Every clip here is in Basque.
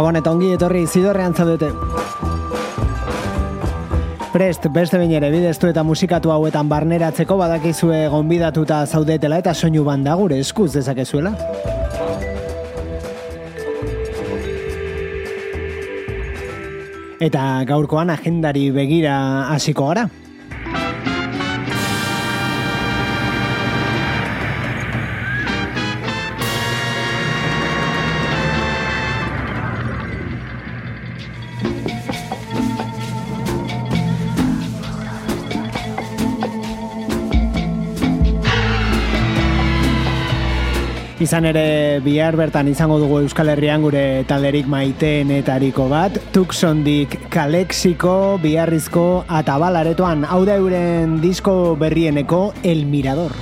Gabon eta ongi etorri zidorrean zaudete. Prest, beste bain ere bideztu eta musikatu hauetan barneratzeko badakizue gonbidatuta zaudetela eta soinu banda gure eskuz dezakezuela. Eta gaurkoan agendari begira hasiko gara. Izan ere bihar bertan izango dugu Euskal Herrian gure talderik maiteenetariko bat, Tucsondik Kalexiko, Biarrizko, Atabalaretoan, hau da euren disko berrieneko El Mirador.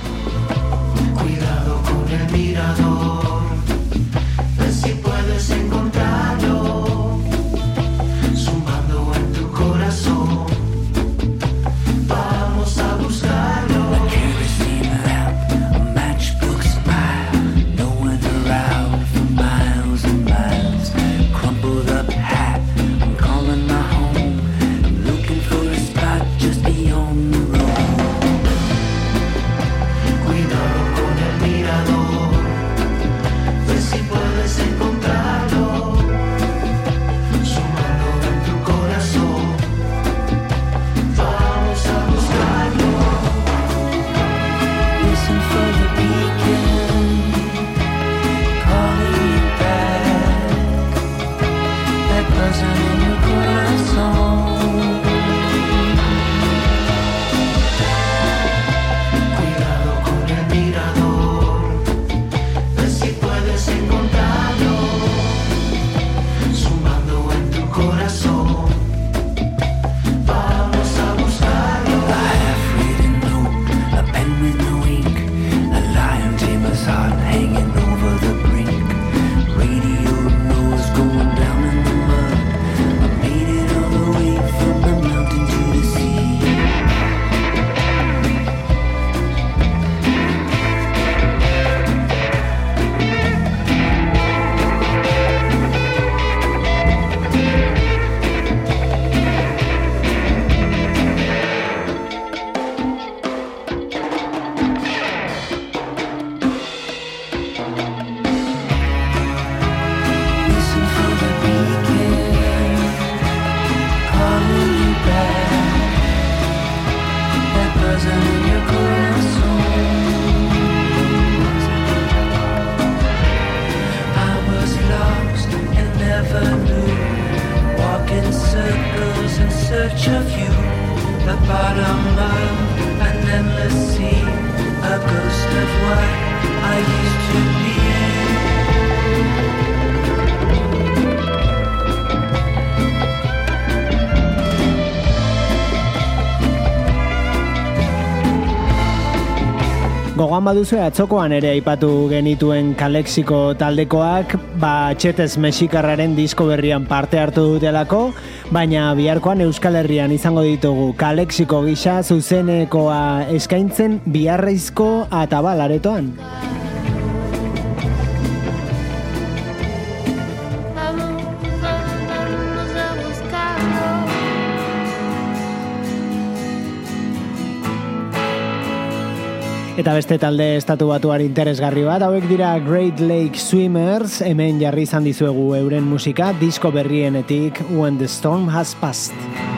Gogoan baduzu atzokoan ere aipatu genituen Kalexiko taldekoak, ba txetez mexikarraren disko berrian parte hartu dutelako, baina biharkoan Euskal Herrian izango ditugu Kalexiko gisa zuzenekoa eskaintzen biharreizko atabal aretoan. Eta beste talde estatu batuar interesgarri bat, hauek dira Great Lake Swimmers, hemen jarri izan dizuegu euren musika, disko berrienetik When the Storm Has Passed.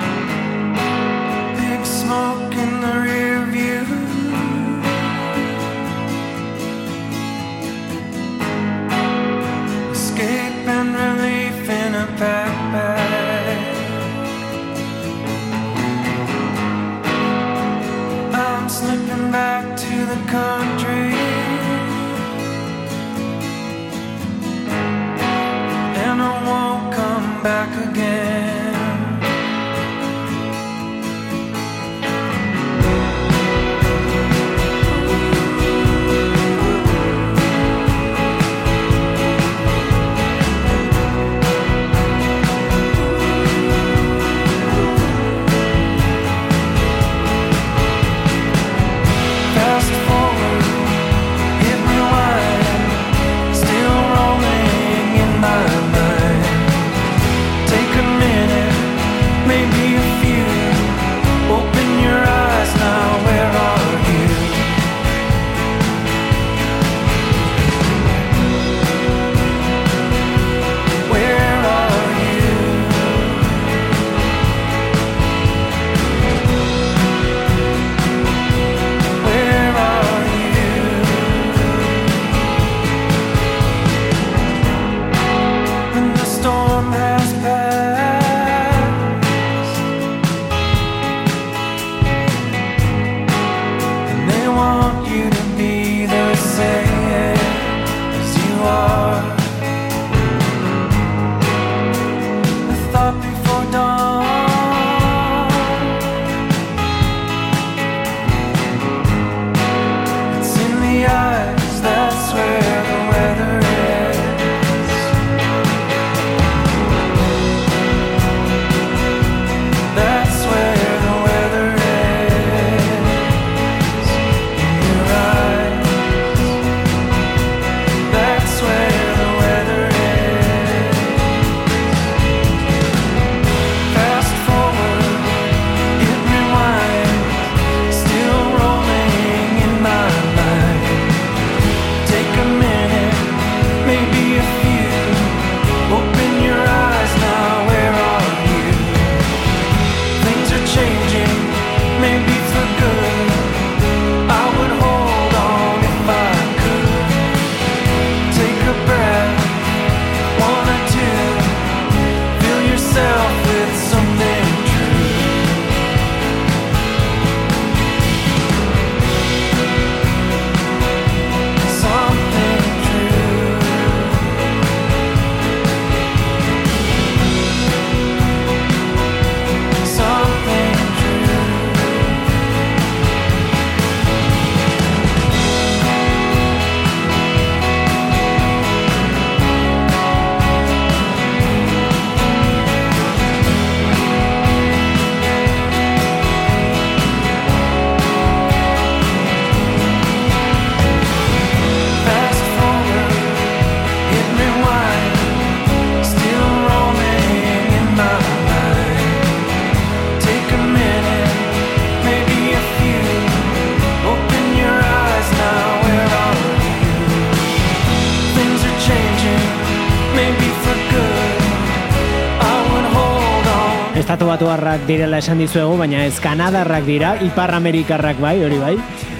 Batuarrak direla esan dizuegu, baina ez Kanadarrak dira, Ipar Amerikarrak bai, hori bai.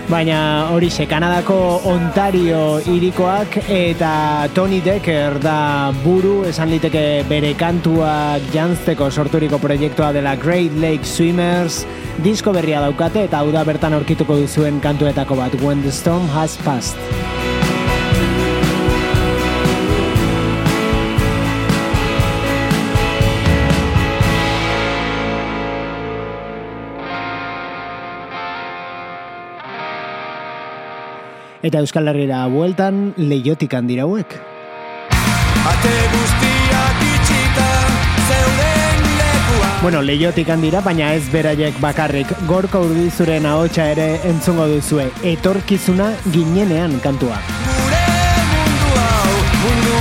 Baina hori xe, Kanadako Ontario irikoak eta Tony Decker da buru, esan liteke bere kantuak jantzteko sorturiko proiektua dela Great Lake Swimmers, disko berria daukate eta hau da bertan aurkituko duzuen kantuetako bat, When the Storm Has Passed. Eta Euskal Herriera bueltan leiotik handira hauek. Ate guztiak itxita zeuden lekua Bueno, leiotik handira, baina ez beraiek bakarrik. Gorko urdizuren ahotsa ere entzungo duzue. Etorkizuna ginenean kantua. Gure mundu hau munduak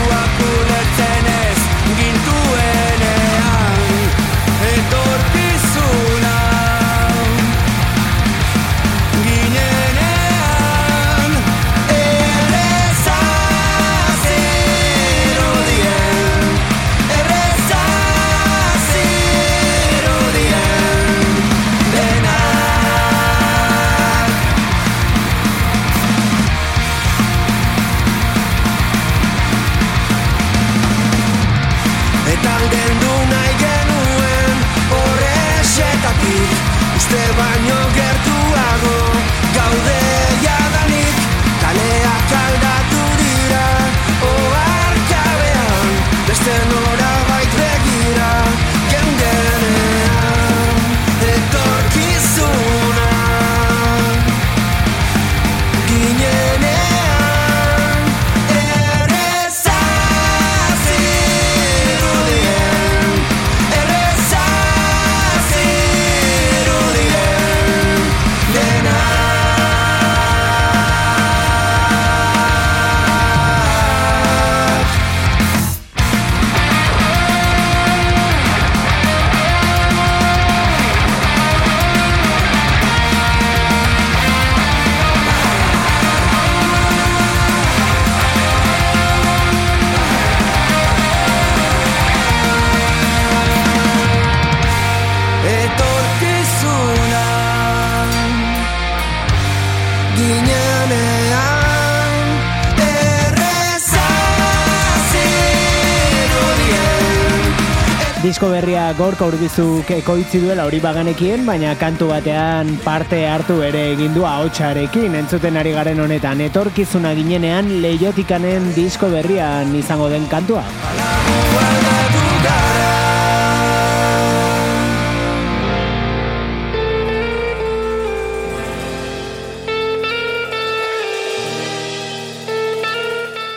Gorka urbizuk ekoitzi duela hori baganekien, baina kantu batean parte hartu ere egin du ahotsarekin entzuten ari garen honetan. Etorkizuna ginenean leiotikanen disko berrian izango den kantua.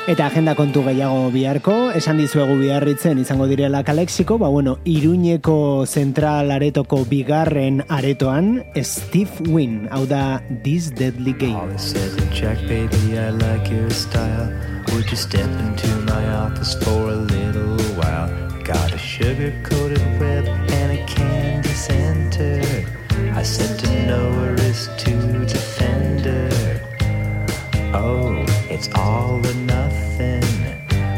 Eta agenda kontu gehiago biharko, esan dizuegu biharritzen izango direla kalexiko, ba bueno, Iruñeko zentral aretoko bigarren aretoan, Steve Wynn, hau da This Deadly Game. Said to Jack, baby, I like your style. Would you step into my office a little while? Got a sugar coated web and a candy center. I said to Noah is to defender. Oh, it's all or nothing.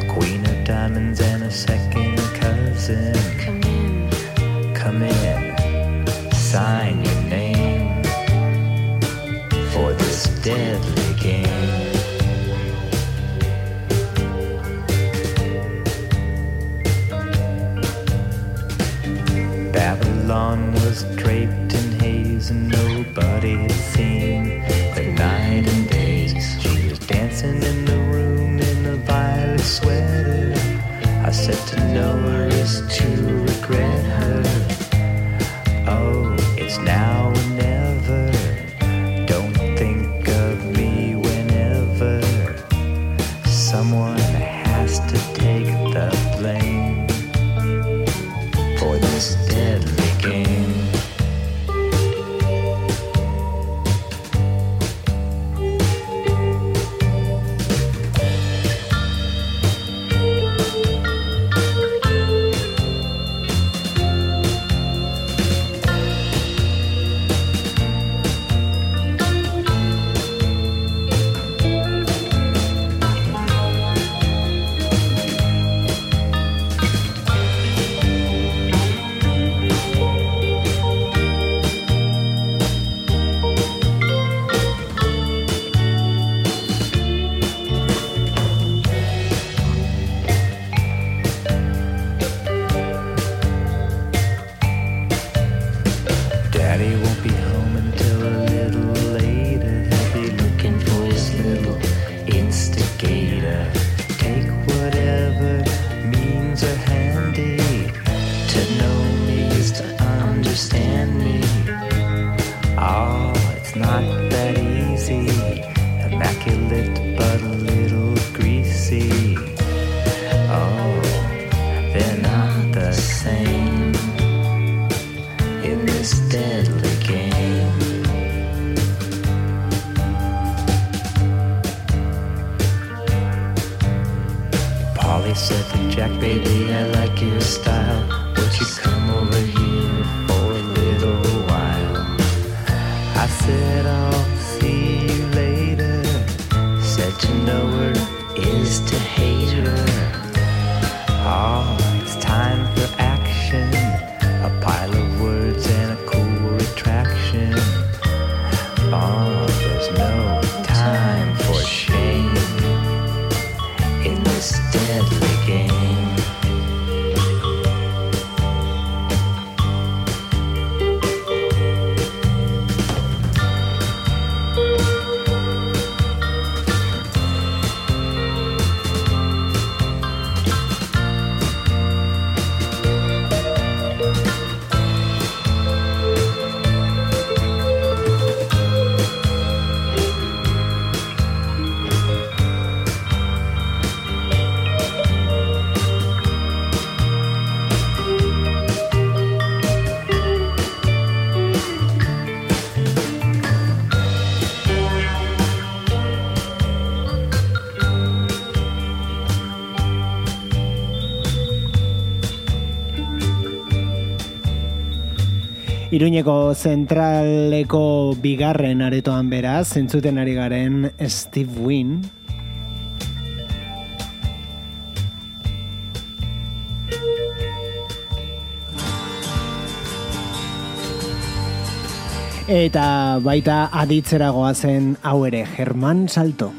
Queen of diamonds and a second cousin. Come in. Come in, sign your name for this deadly game. Babylon was draped in haze and nobody had seen said to know her is to regret Iruñeko zentraleko bigarren aretoan beraz, entzuten ari garen Steve Wynn, Eta baita aditzera goazen hau ere, Germán Salto.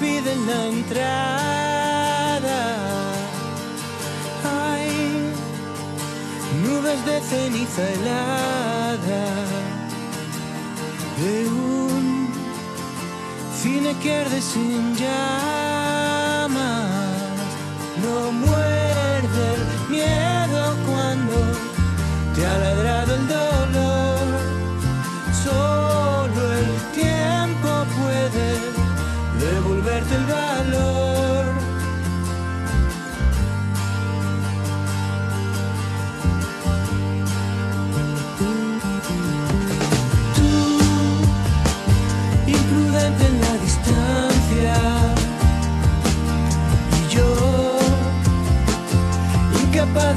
piden la entrada. Hay nubes de ceniza helada de un cine que arde sin llamas. No muerde el miedo cuando te ha ladrado el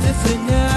de frenar.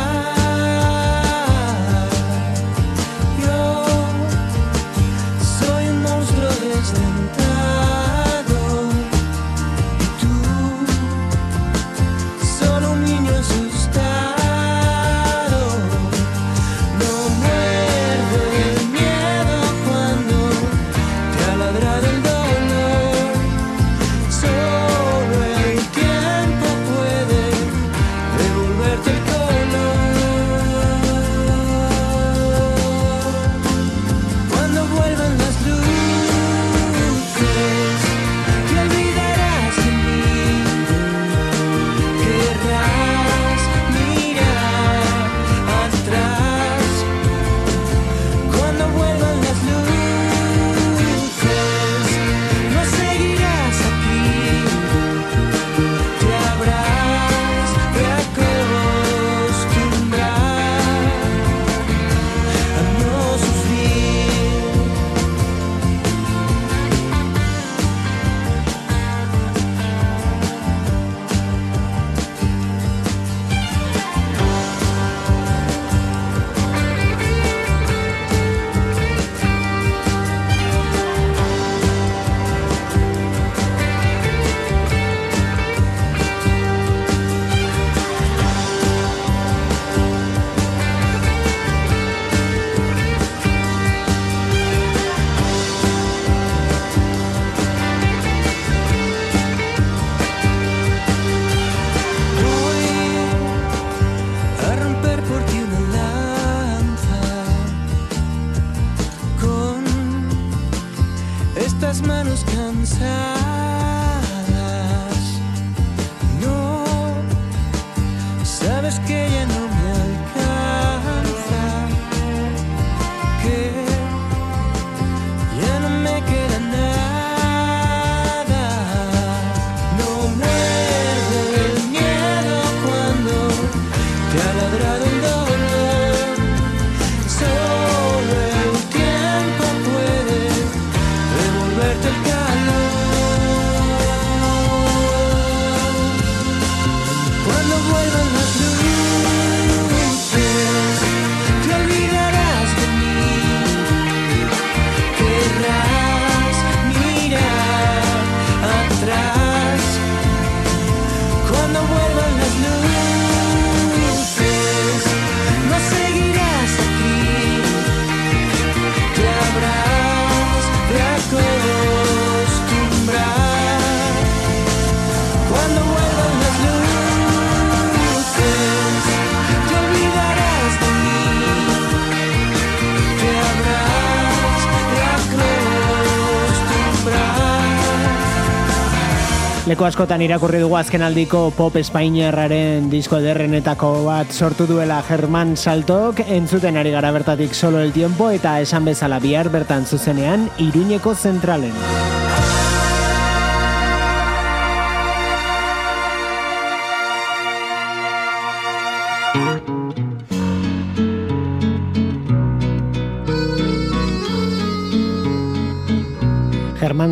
Leku askotan irakurri dugu azkenaldiko pop espainiarraren disko ederrenetako bat sortu duela Germán Saltok, entzuten ari gara bertatik solo el tiempo eta esan bezala bihar bertan zuzenean Iruñeko zentralen.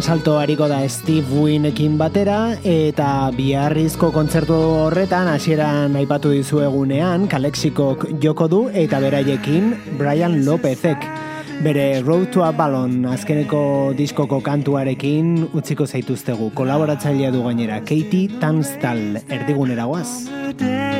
Salto hariko da Steve Winekin batera eta biharrizko kontzertu horretan hasieran aipatu dizuegunean Kalexikok joko du eta beraiekin Brian Lopezek. Bere Road to a Ballon azkeneko diskoko kantuarekin utziko zaituztegu. Kolaboratzailea du gainera Katie Tanstal erdigunera guaz.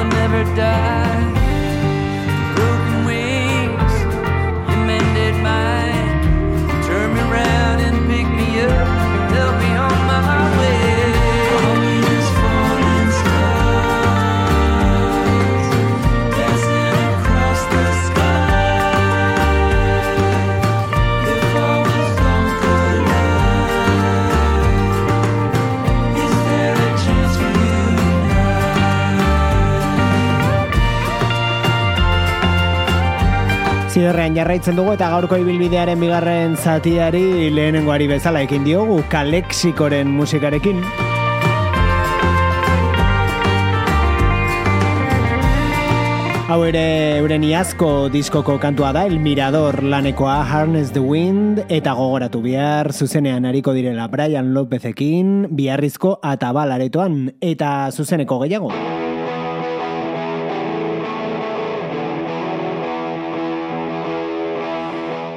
will never die. Ziderrean jarraitzen dugu eta gaurko ibilbidearen bigarren zatiari lehenengoari bezala ekin diogu kalexikoren musikarekin. Hau ere euren iazko diskoko kantua da, El Mirador lanekoa Harness the Wind, eta gogoratu bihar, zuzenean hariko direla Brian Lopezekin, biharrizko atabal aretoan, eta zuzeneko gehiago.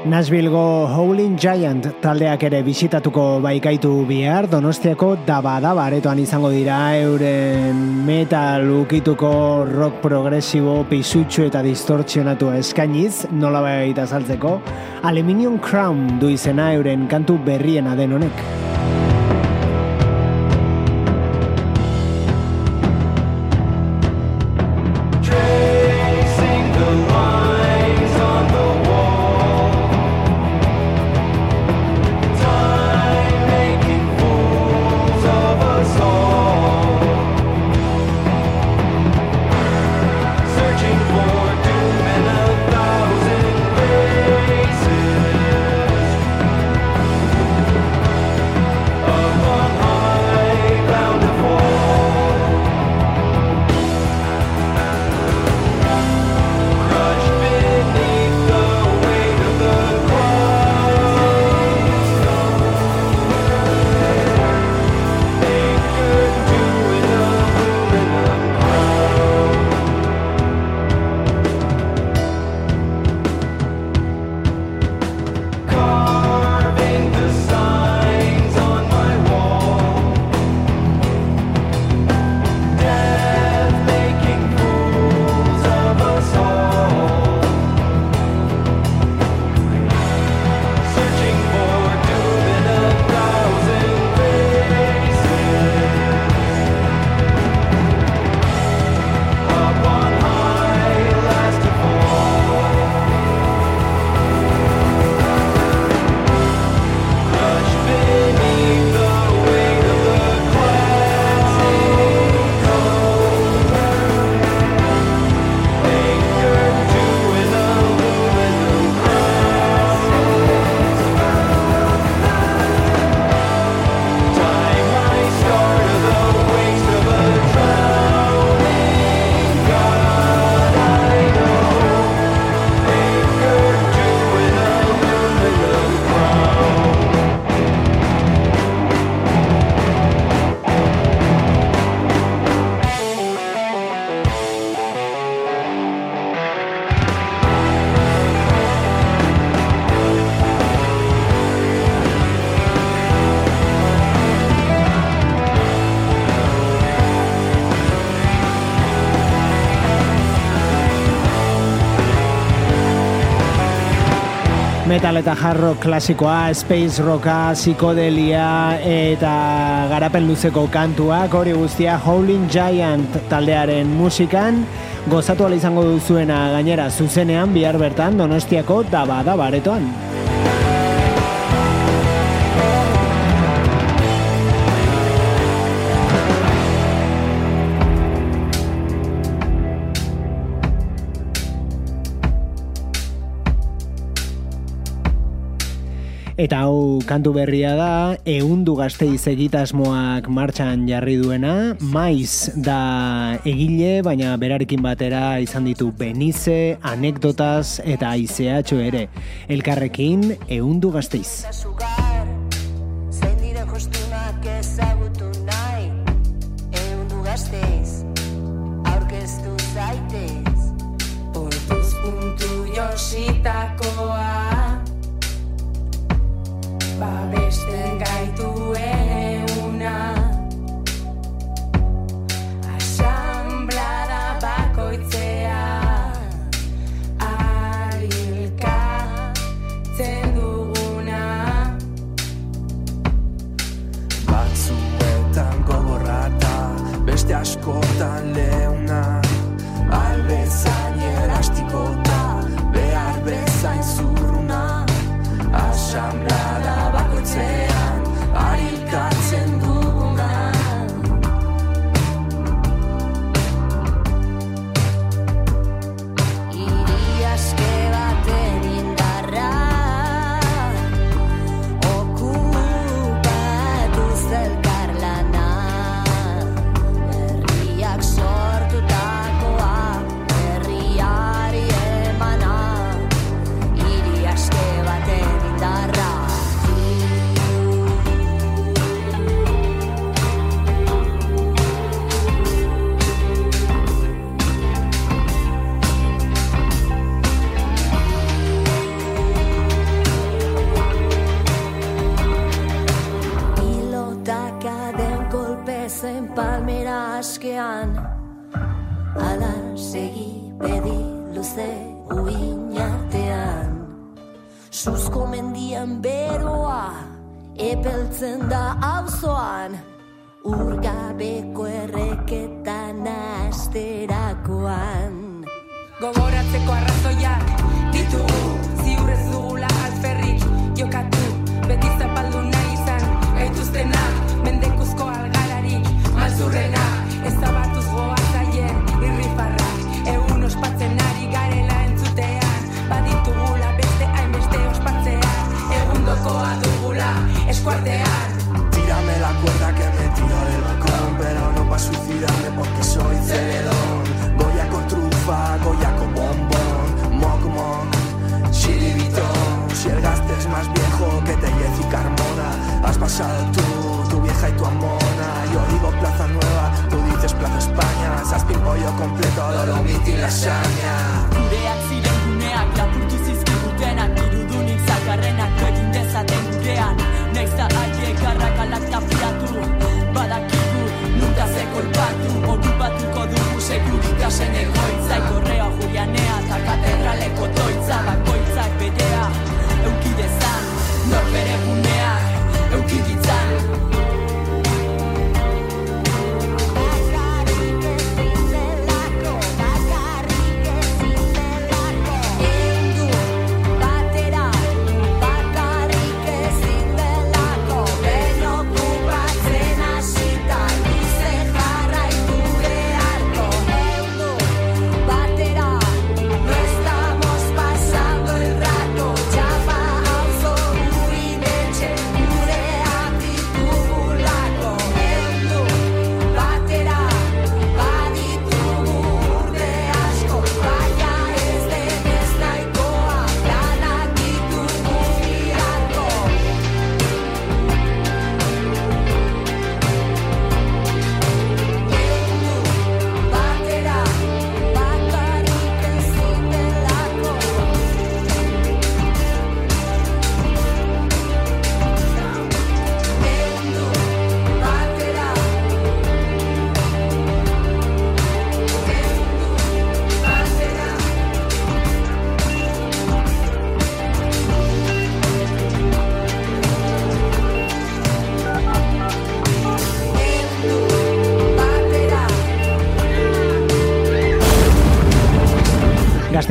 Nashvillego Howling Giant taldeak ere bisitatuko baikaitu bihar Donostiako daba daba aretoan izango dira euren metal ukituko rock progresibo pisutxu eta distortzionatua eskainiz nola baita azaltzeko Aluminium Crown du izena euren kantu berriena den honek. Metal eta hard rock klasikoa, space rocka, psikodelia eta garapen luzeko kantuak. Hori guztia Howling Giant taldearen musikan. Gozatu ala izango duzuena gainera zuzenean bihar bertan Donostiako daba daba Eta hau kantu berria da, eundu gazteiz egitasmoak martxan jarri duena, maiz da egile, baina berarekin batera izan ditu Benize, anekdotaz eta aizeatxo ere. Elkarrekin eundu gazteiz. Zein ezagutu nahi Eundu gazteiz, aurkeztu zaitez Portuz puntu jositakoa Babesten gaituen euna Pollo completo, dolomiti y lasaña Gureak ziren guneak lapurtu zizkigutenak Irudunik zakarrenak egin dezaten gurean Naiz da haiek arrakalak tapiatu Badakigu nunca ze kolpatu. Okupatuko dugu seguritasen egoitza Ikorrea julianea eta katedraleko toitza Bakoitzak berea eukidezan Norbere guneak eukiditzan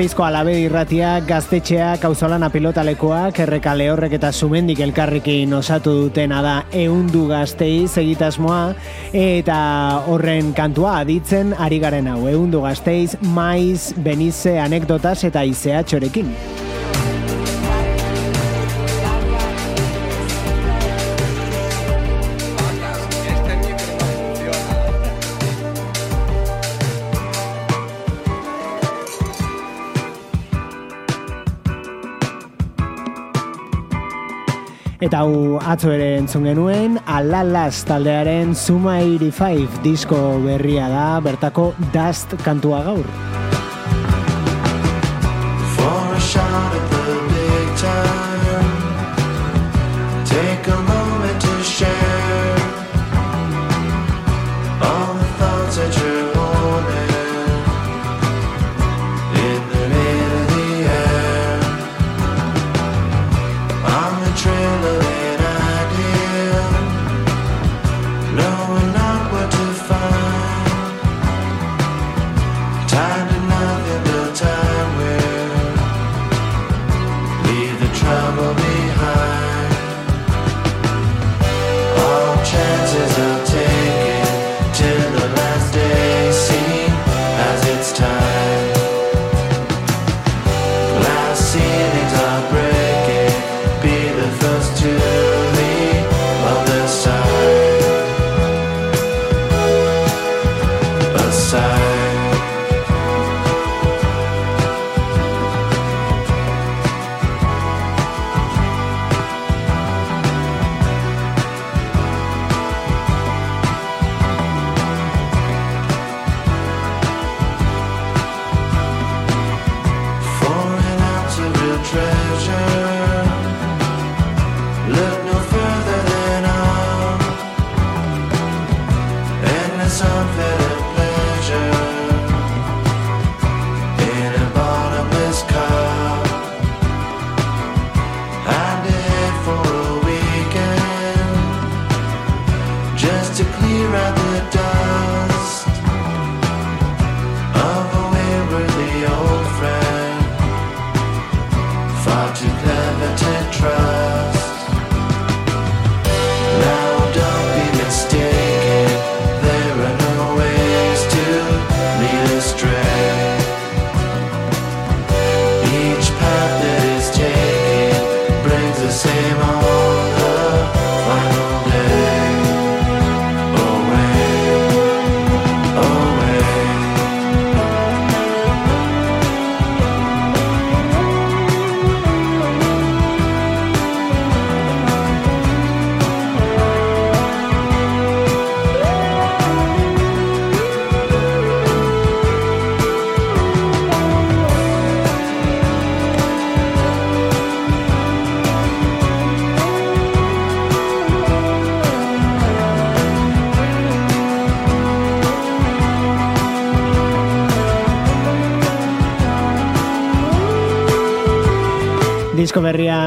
Gazteizko alabe irratiak, gaztetxeak, auzolana pilotalekoak, erreka lehorrek eta sumendik elkarrekin osatu dutena da eundu gazteiz egitasmoa eta horren kantua aditzen ari garen hau, eundu gazteiz, maiz, benize, anekdotas eta izea Eta hau atzo ere entzun genuen, Alalas taldearen Zuma 85 disko berria da, bertako Dust kantua gaur. For a shot at the big time. Take a moment to share all the thoughts that you're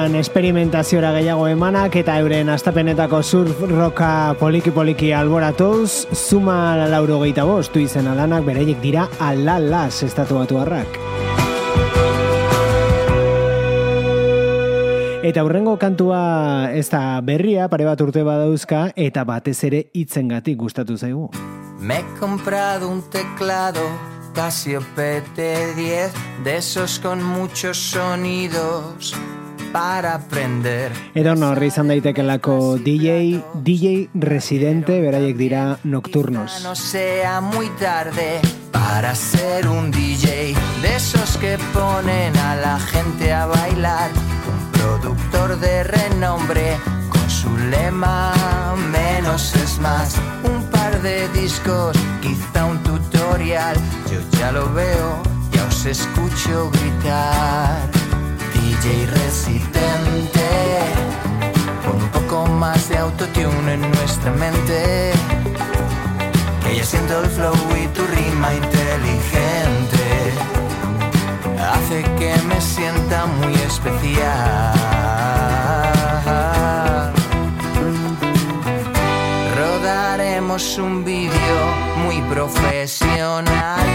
berrian esperimentaziora gehiago emanak eta euren astapenetako surf roka poliki poliki alboratuz, zuma lauro gehieta bost, izen alanak bereiek dira alalas estatu batu harrak. Eta hurrengo kantua ez da berria, pare bat urte badauzka, eta batez ere hitzengatik gustatu zaigu. Me he comprado un teclado Casio PT10 de esos con muchos sonidos para aprender. Edo norri izan daitekelako DJ, DJ residente, beraiek dira nocturnos. No sea muy tarde para ser un DJ de esos que ponen a la gente a bailar. Un productor de renombre con su lema menos es más. Un par de discos, quizá un tutorial. Yo ya lo veo, ya os escucho gritar. DJ residente, con un poco más de autotune en nuestra mente. Que ya siento el flow y tu rima inteligente hace que me sienta muy especial. Un vídeo muy profesional,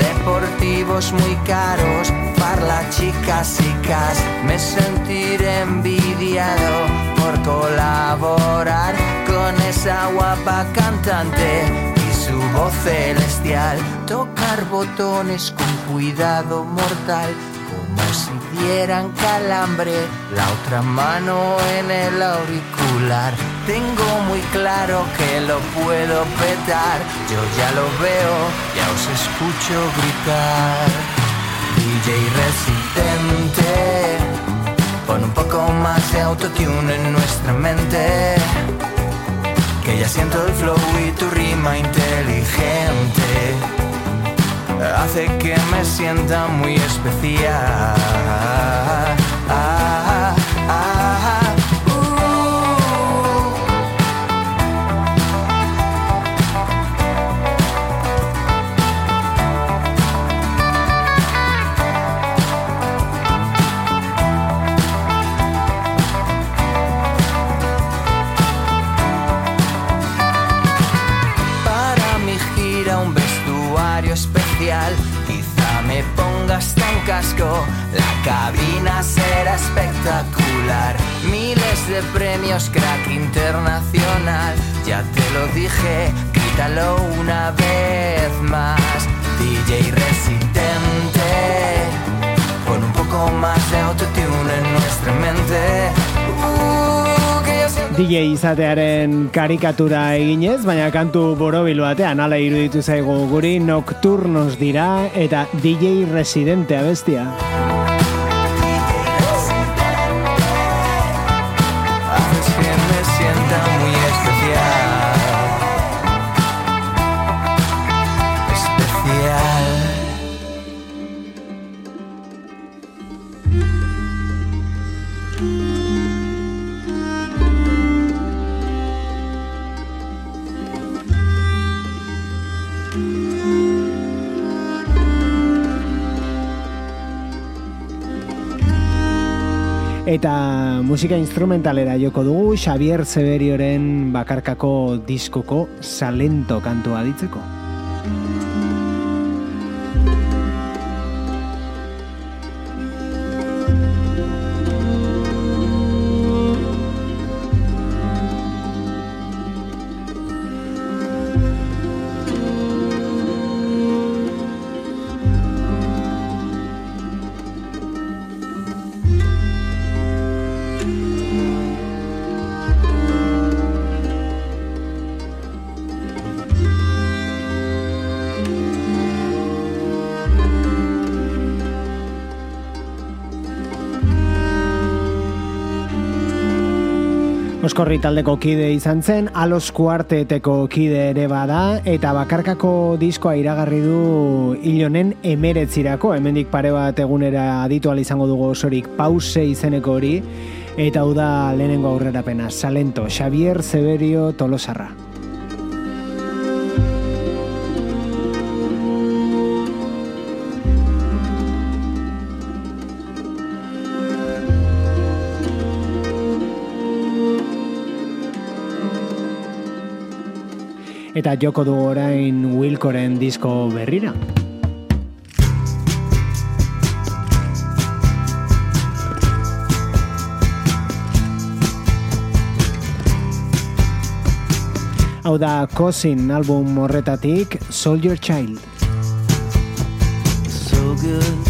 deportivos muy caros, para chicas y cas. Me sentiré envidiado por colaborar con esa guapa cantante y su voz celestial. Tocar botones con cuidado mortal, como si dieran calambre. La otra mano en el auricular. Tengo muy claro que lo puedo petar. Yo ya lo veo, ya os escucho gritar. DJ resistente, pon un poco más de autotune en nuestra mente. Que ya siento el flow y tu rima inteligente hace que me sienta muy especial. Izatearen karikatura eginez, baina kantu borobil batean ala iruditu zaigu guri nocturnos dira eta DJ residente abestia. Eta musika instrumentalera joko dugu Xavier Severioren bakarkako diskoko salento kantua ditzeko. Oskorri taldeko kide izan zen, alos kuarteteko kide ere bada, eta bakarkako diskoa iragarri du hilonen emeretzirako, hemendik pare bat egunera aditual izango dugu osorik pause izeneko hori, eta hau da lehenengo aurrerapena, Salento, Xavier Severio Tolosarra. Eta joko du orain Wilkoren disko berrira. Hau da Cousin album horretatik Soldier Child. so good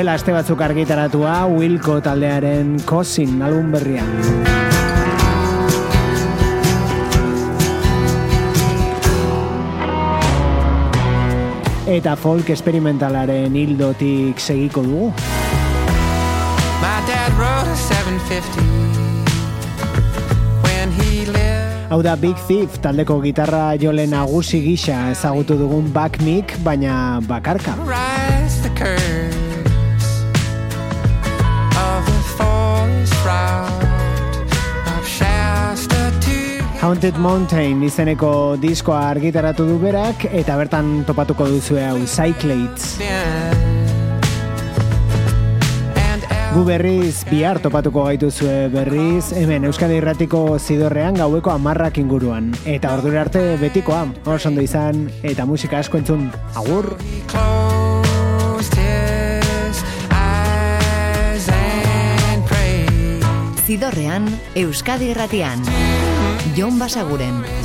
Duela aste batzuk argitaratua Wilco taldearen Cousin album berria. Eta folk experimentalaren hildotik segiko dugu. My dad rode a 750 when he lived. Hau da Big Thief taldeko gitarra jole nagusi gisa ezagutu dugun back mic, baina bakarka. Haunted Mountain izeneko diskoa argitaratu du berak eta bertan topatuko duzu hau Cyclades. Gu berriz bihar topatuko gaituzue berriz hemen Euskadi Irratiko zidorrean gaueko amarrak inguruan. Eta ordura arte betikoa, oso ondo izan eta musika asko entzun. Agur! Zidorrean, Euskadi Irratian. Jon Basaguren.